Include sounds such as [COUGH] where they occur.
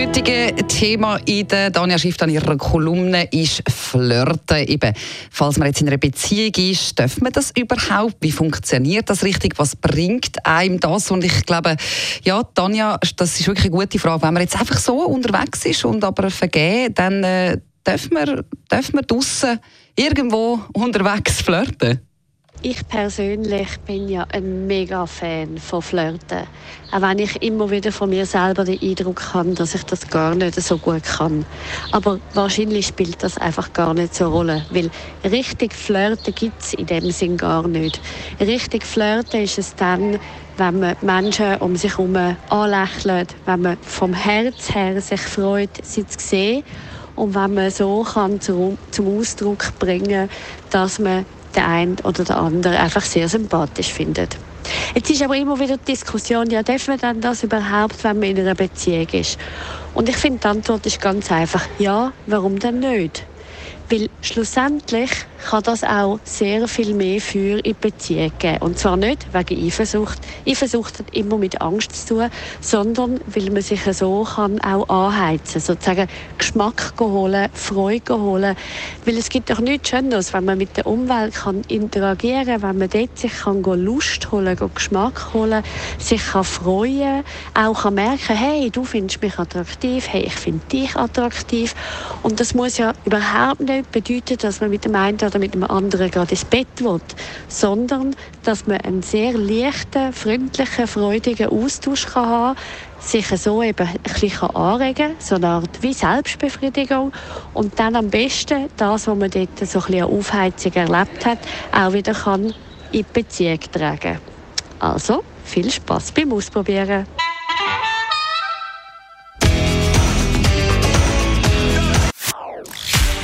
heutige Thema in der Danja Schiff an ihrer Kolumne ist Flirten. Eben, falls man jetzt in einer Beziehung ist, darf man das überhaupt? Wie funktioniert das richtig? Was bringt einem das? Und ich glaube, ja, Tanja, das ist wirklich eine gute Frage. Wenn man jetzt einfach so unterwegs ist und aber vergeben, dann äh, darf man, darf man draussen irgendwo [LAUGHS] unterwegs flirten? Ich persönlich bin ja ein mega Fan von Flirten. Auch wenn ich immer wieder von mir selber den Eindruck habe, dass ich das gar nicht so gut kann. Aber wahrscheinlich spielt das einfach gar nicht so eine Rolle. Weil richtig Flirten gibt es in dem Sinn gar nicht. Richtig Flirten ist es dann, wenn man Menschen um sich herum anlächelt, wenn man vom Herz her sich freut, sie zu sehen und wenn man so kann zum Ausdruck bringen dass man der eine oder der andere einfach sehr sympathisch findet. Jetzt ist aber immer wieder die Diskussion, ja, darf man dann das überhaupt, wenn man in einer Beziehung ist? Und ich finde, die Antwort ist ganz einfach, ja, warum denn nicht? Weil schlussendlich kann das auch sehr viel mehr für in Beziehung geben. Und zwar nicht wegen Eifersucht. Eifersucht hat immer mit Angst zu tun, sondern weil man sich so kann auch anheizen, sozusagen Geschmack holen, Freude holen. Weil es gibt doch nichts Schöneres, wenn man mit der Umwelt kann interagieren kann, wenn man dort sich kann Lust holen, Geschmack holen, sich kann freuen, auch kann merken, hey, du findest mich attraktiv, hey, ich finde dich attraktiv. Und das muss ja überhaupt nicht bedeuten, dass man mit dem einen oder mit dem anderen gerade ins Bett will, sondern dass man einen sehr leichten, freundlichen, freudigen Austausch kann haben sich so eben ein bisschen anregen kann, so eine Art wie Selbstbefriedigung und dann am besten das, was man dort so ein bisschen Aufheizung erlebt hat, auch wieder kann in die Beziehung tragen. Also, viel Spaß beim Ausprobieren.